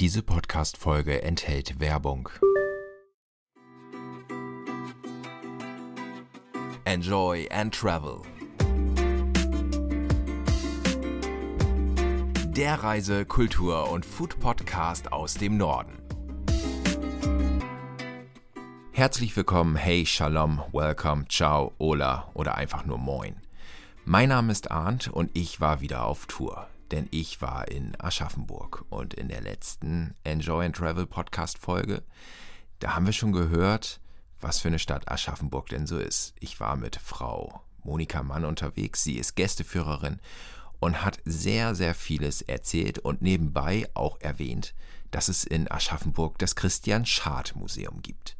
Diese Podcast-Folge enthält Werbung. Enjoy and Travel. Der Reise-, Kultur- und Food-Podcast aus dem Norden. Herzlich willkommen, hey, Shalom, Welcome, Ciao, Ola oder einfach nur Moin. Mein Name ist Arndt und ich war wieder auf Tour denn ich war in Aschaffenburg und in der letzten Enjoy and Travel Podcast Folge, da haben wir schon gehört, was für eine Stadt Aschaffenburg denn so ist. Ich war mit Frau Monika Mann unterwegs, sie ist Gästeführerin und hat sehr, sehr vieles erzählt und nebenbei auch erwähnt, dass es in Aschaffenburg das Christian Schad Museum gibt.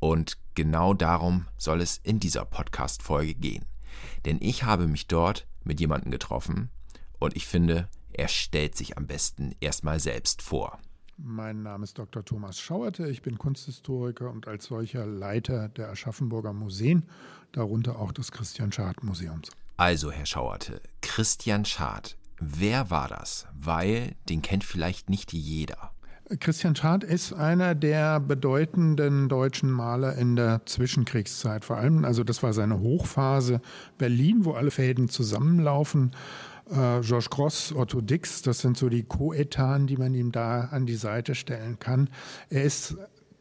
Und genau darum soll es in dieser Podcast-Folge gehen. Denn ich habe mich dort mit jemandem getroffen, und ich finde, er stellt sich am besten erstmal selbst vor. Mein Name ist Dr. Thomas Schauerte, ich bin Kunsthistoriker und als solcher Leiter der Aschaffenburger Museen, darunter auch des Christian Schad Museums. Also, Herr Schauerte, Christian Schad, wer war das? Weil den kennt vielleicht nicht jeder. Christian Schad ist einer der bedeutenden deutschen Maler in der Zwischenkriegszeit. Vor allem, also das war seine Hochphase Berlin, wo alle Fäden zusammenlaufen. Äh, Georges Gross, Otto Dix, das sind so die Co-Etan, die man ihm da an die Seite stellen kann. Er ist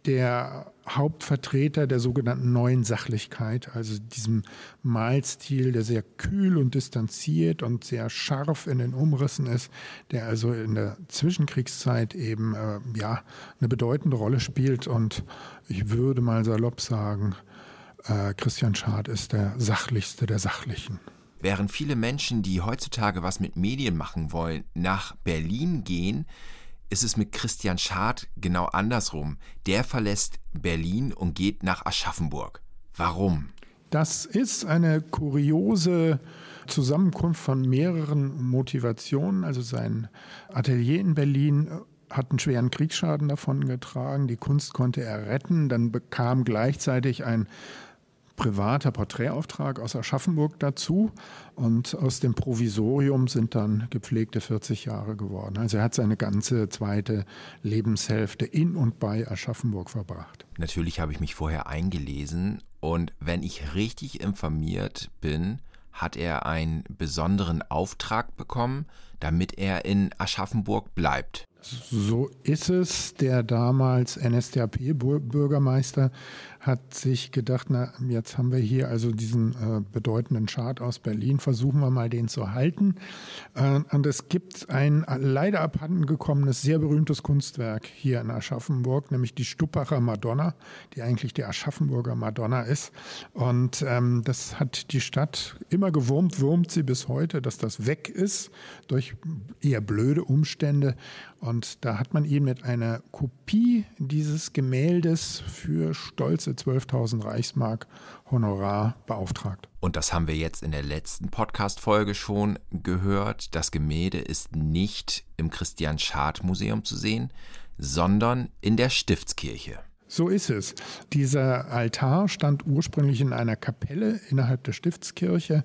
der Hauptvertreter der sogenannten neuen Sachlichkeit, also diesem Malstil, der sehr kühl und distanziert und sehr scharf in den Umrissen ist, der also in der Zwischenkriegszeit eben äh, ja eine bedeutende Rolle spielt und ich würde mal salopp sagen, äh, Christian Schad ist der sachlichste der Sachlichen. Während viele Menschen, die heutzutage was mit Medien machen wollen, nach Berlin gehen, ist es mit Christian Schad genau andersrum. Der verlässt Berlin und geht nach Aschaffenburg. Warum? Das ist eine kuriose Zusammenkunft von mehreren Motivationen. Also sein Atelier in Berlin hat einen schweren Kriegsschaden davon getragen. Die Kunst konnte er retten. Dann bekam gleichzeitig ein privater Porträtauftrag aus Aschaffenburg dazu und aus dem Provisorium sind dann gepflegte 40 Jahre geworden. Also er hat seine ganze zweite Lebenshälfte in und bei Aschaffenburg verbracht. Natürlich habe ich mich vorher eingelesen und wenn ich richtig informiert bin, hat er einen besonderen Auftrag bekommen, damit er in Aschaffenburg bleibt. So ist es. Der damals NSDAP-Bürgermeister hat sich gedacht, na, jetzt haben wir hier also diesen äh, bedeutenden Chart aus Berlin, versuchen wir mal den zu halten. Äh, und es gibt ein leider abhanden gekommenes, sehr berühmtes Kunstwerk hier in Aschaffenburg, nämlich die Stuppacher Madonna, die eigentlich die Aschaffenburger Madonna ist. Und ähm, das hat die Stadt immer gewurmt, wurmt sie bis heute, dass das weg ist durch eher blöde Umstände. Und da hat man ihn mit einer Kopie dieses Gemäldes für stolze 12.000 Reichsmark Honorar beauftragt. Und das haben wir jetzt in der letzten Podcast-Folge schon gehört. Das Gemälde ist nicht im Christian Schad Museum zu sehen, sondern in der Stiftskirche. So ist es. Dieser Altar stand ursprünglich in einer Kapelle innerhalb der Stiftskirche.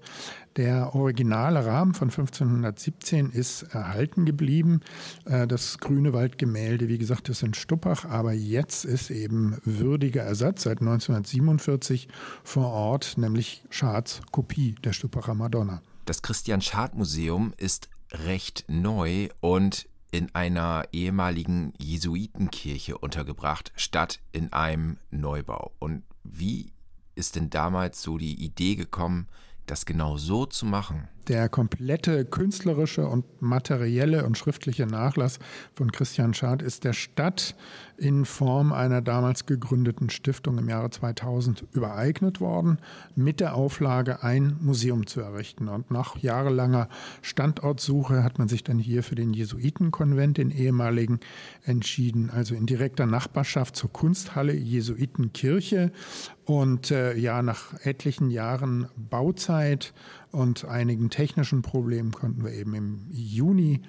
Der originale Rahmen von 1517 ist erhalten geblieben. Äh, das Grünewald-Gemälde, wie gesagt, ist in Stuppach, aber jetzt ist eben würdiger Ersatz seit 1947 vor Ort, nämlich Schads Kopie der Stuppacher Madonna. Das Christian Schad Museum ist recht neu und in einer ehemaligen Jesuitenkirche untergebracht, statt in einem Neubau. Und wie ist denn damals so die Idee gekommen, das genau so zu machen? Der komplette künstlerische und materielle und schriftliche Nachlass von Christian Schad ist der Stadt in Form einer damals gegründeten Stiftung im Jahre 2000 übereignet worden, mit der Auflage, ein Museum zu errichten. Und nach jahrelanger Standortsuche hat man sich dann hier für den Jesuitenkonvent, den ehemaligen, entschieden, also in direkter Nachbarschaft zur Kunsthalle Jesuitenkirche. Und äh, ja, nach etlichen Jahren Bauzeit und einigen technischen Problemen konnten wir eben im Juni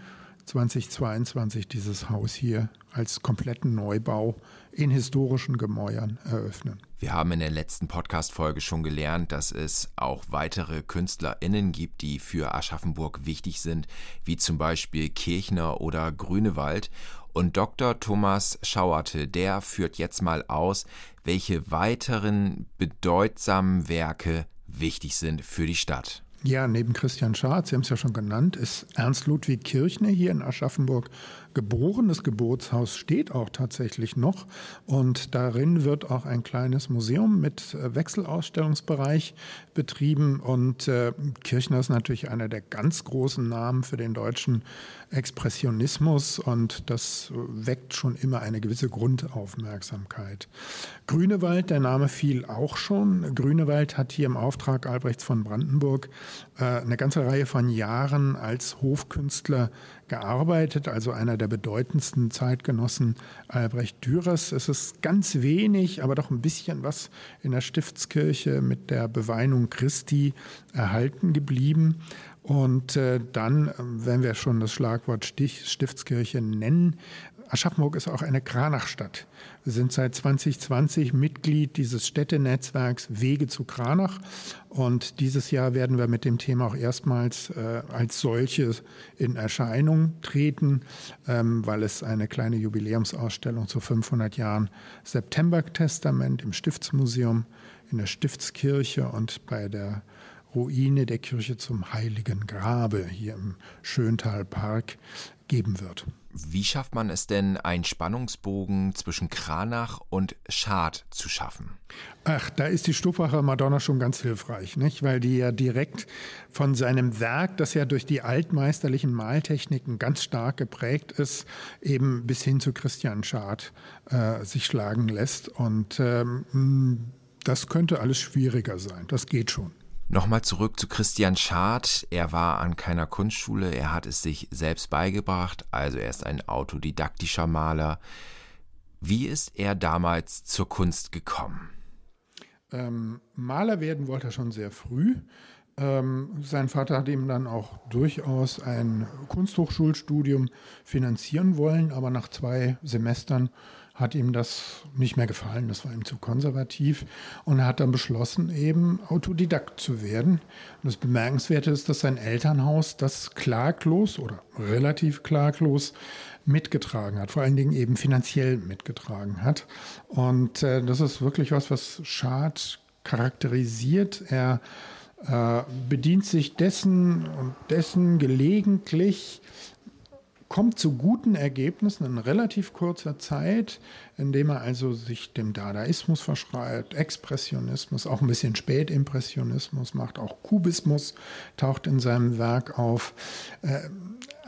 2022 dieses Haus hier als kompletten Neubau in historischen Gemäuern eröffnen. Wir haben in der letzten Podcast-Folge schon gelernt, dass es auch weitere KünstlerInnen gibt, die für Aschaffenburg wichtig sind, wie zum Beispiel Kirchner oder Grünewald. Und Dr. Thomas Schauerte, der führt jetzt mal aus, welche weiteren bedeutsamen Werke wichtig sind für die Stadt. Ja, neben Christian Schad, Sie haben es ja schon genannt, ist Ernst Ludwig Kirchner hier in Aschaffenburg geboren. Das Geburtshaus steht auch tatsächlich noch und darin wird auch ein kleines Museum mit äh, Wechselausstellungsbereich betrieben und äh, Kirchner ist natürlich einer der ganz großen Namen für den deutschen Expressionismus und das weckt schon immer eine gewisse Grundaufmerksamkeit. Grünewald, der Name fiel auch schon. Grünewald hat hier im Auftrag Albrechts von Brandenburg äh, eine ganze Reihe von Jahren als Hofkünstler gearbeitet, also einer der bedeutendsten Zeitgenossen Albrecht Dürers. Es ist ganz wenig, aber doch ein bisschen was in der Stiftskirche mit der Beweinung Christi erhalten geblieben. Und äh, dann, wenn wir schon das Schlagwort Stiftskirche nennen, Aschaffenburg ist auch eine Kranachstadt. Wir sind seit 2020 Mitglied dieses Städtenetzwerks Wege zu Kranach und dieses Jahr werden wir mit dem Thema auch erstmals äh, als solches in Erscheinung treten, ähm, weil es eine kleine Jubiläumsausstellung zu 500 Jahren September-Testament im Stiftsmuseum in der Stiftskirche und bei der Ruine der Kirche zum Heiligen Grabe hier im Schöntalpark geben wird. Wie schafft man es denn, einen Spannungsbogen zwischen Kranach und Schad zu schaffen? Ach, da ist die Stuffacher Madonna schon ganz hilfreich, nicht? weil die ja direkt von seinem Werk, das ja durch die altmeisterlichen Maltechniken ganz stark geprägt ist, eben bis hin zu Christian Schad äh, sich schlagen lässt. Und ähm, das könnte alles schwieriger sein. Das geht schon. Nochmal zurück zu Christian Schad. Er war an keiner Kunstschule, er hat es sich selbst beigebracht, also er ist ein autodidaktischer Maler. Wie ist er damals zur Kunst gekommen? Ähm, Maler werden wollte er schon sehr früh. Ähm, sein Vater hat ihm dann auch durchaus ein Kunsthochschulstudium finanzieren wollen, aber nach zwei Semestern hat ihm das nicht mehr gefallen, das war ihm zu konservativ und er hat dann beschlossen, eben Autodidakt zu werden. Und das Bemerkenswerte ist, dass sein Elternhaus das klaglos oder relativ klaglos mitgetragen hat, vor allen Dingen eben finanziell mitgetragen hat. Und äh, das ist wirklich was, was Schad charakterisiert. Er äh, bedient sich dessen und dessen gelegentlich kommt zu guten Ergebnissen in relativ kurzer Zeit, indem er also sich dem Dadaismus verschreibt, Expressionismus, auch ein bisschen Spätimpressionismus macht, auch Kubismus taucht in seinem Werk auf. Äh,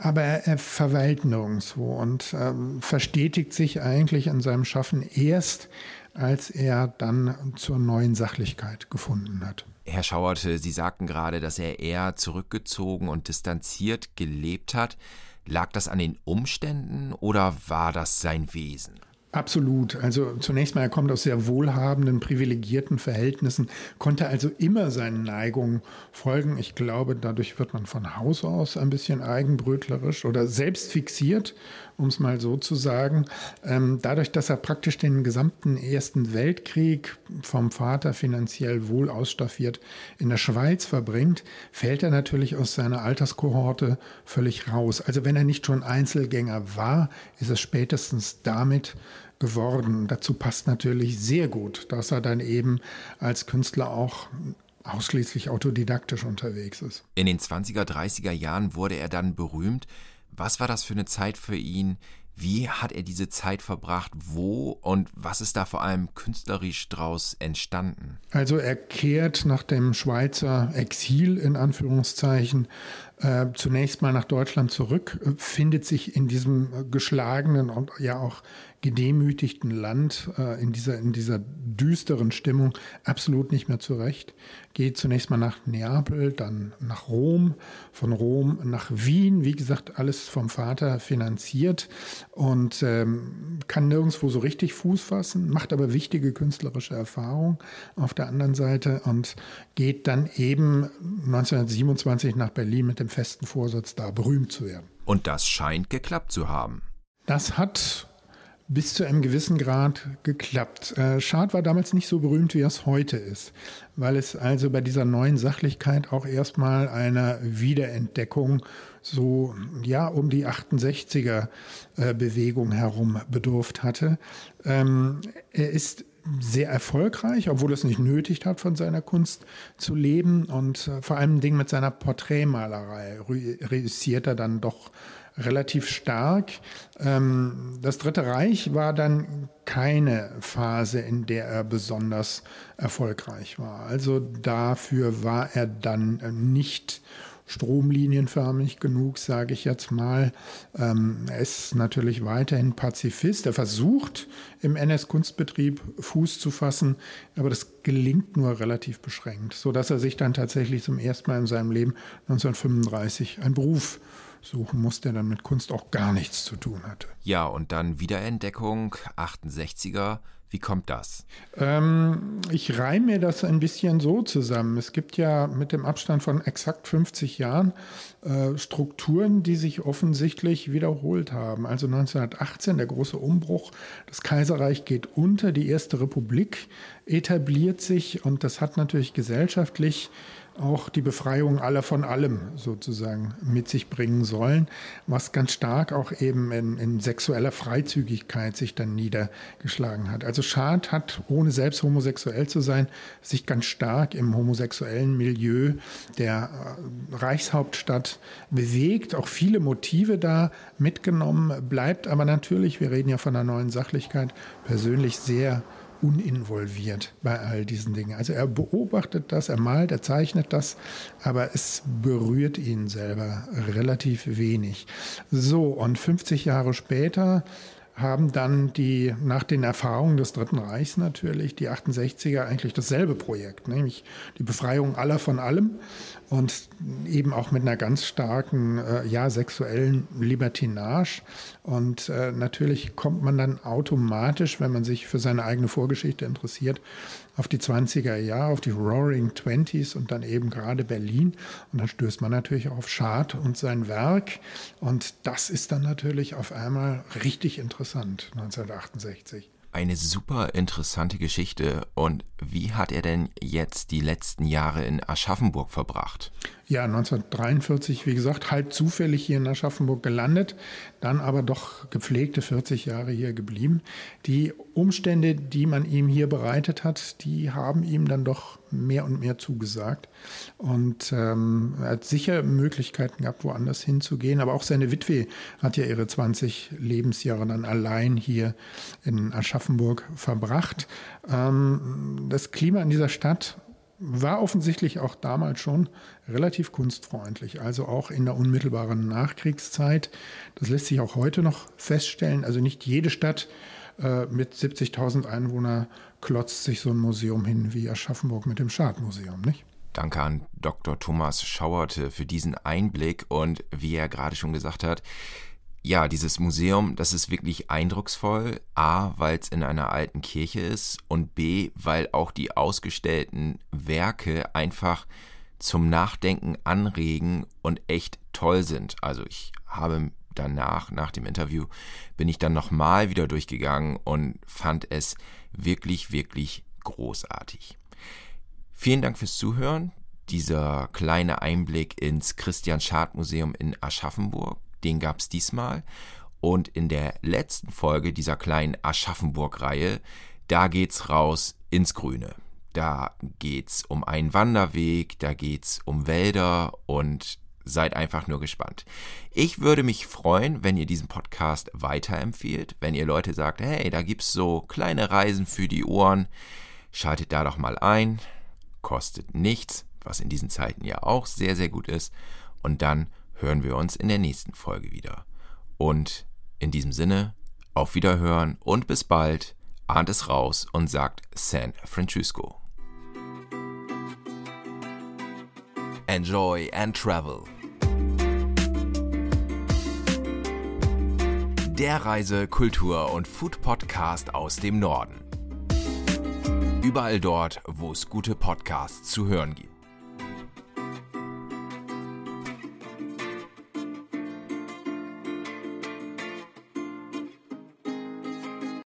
aber er verweilt nirgendwo und ähm, verstetigt sich eigentlich in seinem Schaffen erst, als er dann zur neuen Sachlichkeit gefunden hat. Herr Schauerte, Sie sagten gerade, dass er eher zurückgezogen und distanziert gelebt hat. Lag das an den Umständen oder war das sein Wesen? Absolut. Also zunächst mal, er kommt aus sehr wohlhabenden, privilegierten Verhältnissen, konnte also immer seinen Neigungen folgen. Ich glaube, dadurch wird man von Haus aus ein bisschen eigenbrötlerisch oder selbst fixiert um es mal so zu sagen. Ähm, dadurch, dass er praktisch den gesamten Ersten Weltkrieg vom Vater finanziell wohl ausstaffiert in der Schweiz verbringt, fällt er natürlich aus seiner Alterskohorte völlig raus. Also wenn er nicht schon Einzelgänger war, ist es spätestens damit geworden. Dazu passt natürlich sehr gut, dass er dann eben als Künstler auch ausschließlich autodidaktisch unterwegs ist. In den 20er, 30er Jahren wurde er dann berühmt was war das für eine Zeit für ihn? Wie hat er diese Zeit verbracht? Wo und was ist da vor allem künstlerisch draus entstanden? Also er kehrt nach dem Schweizer Exil in Anführungszeichen äh, zunächst mal nach Deutschland zurück, äh, findet sich in diesem geschlagenen und ja auch gedemütigten Land, äh, in, dieser, in dieser düsteren Stimmung absolut nicht mehr zurecht. Geht zunächst mal nach Neapel, dann nach Rom, von Rom nach Wien, wie gesagt, alles vom Vater finanziert und ähm, kann nirgendwo so richtig Fuß fassen, macht aber wichtige künstlerische Erfahrungen auf der anderen Seite und geht dann eben 1927 nach Berlin mit dem festen Vorsatz, da berühmt zu werden. Und das scheint geklappt zu haben. Das hat bis zu einem gewissen Grad geklappt. Äh, Schad war damals nicht so berühmt, wie er es heute ist, weil es also bei dieser neuen Sachlichkeit auch erstmal einer Wiederentdeckung so ja um die 68er äh, Bewegung herum bedurft hatte. Ähm, er ist sehr erfolgreich, obwohl es nicht nötig hat, von seiner Kunst zu leben. Und äh, vor allem Ding mit seiner Porträtmalerei reüssiert er dann doch relativ stark. Ähm, das Dritte Reich war dann keine Phase, in der er besonders erfolgreich war. Also dafür war er dann nicht stromlinienförmig genug, sage ich jetzt mal. Ähm, er ist natürlich weiterhin Pazifist. Er versucht im NS-Kunstbetrieb Fuß zu fassen, aber das gelingt nur relativ beschränkt, sodass er sich dann tatsächlich zum ersten Mal in seinem Leben 1935 einen Beruf suchen muss, der dann mit Kunst auch gar nichts zu tun hatte. Ja, und dann Wiederentdeckung, 68er. Wie kommt das? Ähm, ich reime mir das ein bisschen so zusammen. Es gibt ja mit dem Abstand von exakt 50 Jahren äh, Strukturen, die sich offensichtlich wiederholt haben. Also 1918 der große Umbruch, das Kaiserreich geht unter, die Erste Republik etabliert sich und das hat natürlich gesellschaftlich auch die Befreiung aller von allem sozusagen mit sich bringen sollen, was ganz stark auch eben in, in sexueller Freizügigkeit sich dann niedergeschlagen hat. Also Schad hat, ohne selbst homosexuell zu sein, sich ganz stark im homosexuellen Milieu der äh, Reichshauptstadt bewegt, auch viele Motive da mitgenommen, bleibt aber natürlich, wir reden ja von einer neuen Sachlichkeit, persönlich sehr uninvolviert bei all diesen Dingen. Also er beobachtet das, er malt, er zeichnet das, aber es berührt ihn selber relativ wenig. So, und 50 Jahre später haben dann die, nach den Erfahrungen des Dritten Reichs natürlich, die 68er eigentlich dasselbe Projekt, nämlich die Befreiung aller von allem und eben auch mit einer ganz starken, äh, ja, sexuellen Libertinage. Und äh, natürlich kommt man dann automatisch, wenn man sich für seine eigene Vorgeschichte interessiert, auf die 20er Jahre, auf die Roaring Twenties und dann eben gerade Berlin. Und dann stößt man natürlich auf Schad und sein Werk. Und das ist dann natürlich auf einmal richtig interessant, 1968 eine super interessante Geschichte. Und wie hat er denn jetzt die letzten Jahre in Aschaffenburg verbracht? Ja, 1943, wie gesagt, halb zufällig hier in Aschaffenburg gelandet, dann aber doch gepflegte 40 Jahre hier geblieben. Die Umstände, die man ihm hier bereitet hat, die haben ihm dann doch mehr und mehr zugesagt. Und ähm, er hat sicher Möglichkeiten gehabt, woanders hinzugehen. Aber auch seine Witwe hat ja ihre 20 Lebensjahre dann allein hier in Aschaffenburg verbracht. Ähm, das Klima in dieser Stadt war offensichtlich auch damals schon relativ kunstfreundlich, also auch in der unmittelbaren Nachkriegszeit. Das lässt sich auch heute noch feststellen. Also nicht jede Stadt äh, mit 70.000 Einwohnern klotzt sich so ein Museum hin wie Aschaffenburg mit dem Schadmuseum, nicht? Danke an Dr. Thomas Schauerte für diesen Einblick und wie er gerade schon gesagt hat, ja, dieses Museum, das ist wirklich eindrucksvoll. A, weil es in einer alten Kirche ist und B, weil auch die ausgestellten Werke einfach zum Nachdenken anregen und echt toll sind. Also ich habe danach, nach dem Interview, bin ich dann nochmal wieder durchgegangen und fand es wirklich, wirklich großartig. Vielen Dank fürs Zuhören. Dieser kleine Einblick ins Christian Schad Museum in Aschaffenburg den gab es diesmal. Und in der letzten Folge dieser kleinen Aschaffenburg-Reihe, da geht's raus ins Grüne. Da geht's um einen Wanderweg, da geht's um Wälder und seid einfach nur gespannt. Ich würde mich freuen, wenn ihr diesen Podcast weiterempfehlt, wenn ihr Leute sagt, hey, da gibt's so kleine Reisen für die Ohren, schaltet da doch mal ein, kostet nichts, was in diesen Zeiten ja auch sehr, sehr gut ist, und dann hören wir uns in der nächsten Folge wieder. Und in diesem Sinne, auf Wiederhören und bis bald, ahnt es raus und sagt San Francisco. Enjoy and Travel. Der Reise-, Kultur- und Food-Podcast aus dem Norden. Überall dort, wo es gute Podcasts zu hören gibt.